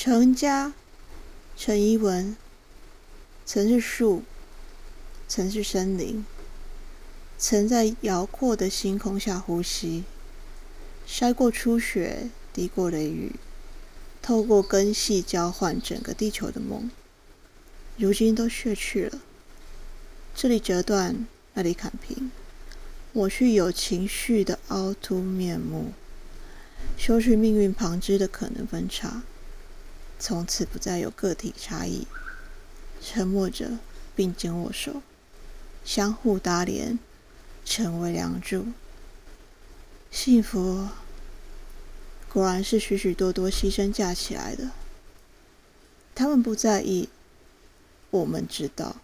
陈家，陈怡文，曾是树，曾是森林，曾在辽阔的星空下呼吸，筛过初雪，滴过雷雨，透过根系交换整个地球的梦，如今都逝去了。这里折断，那里砍平，抹去有情绪的凹凸面目。修去命运旁支的可能分叉，从此不再有个体差异。沉默着，并肩握手，相互搭连，成为梁柱。幸福，果然是许许多多牺牲架起来的。他们不在意，我们知道。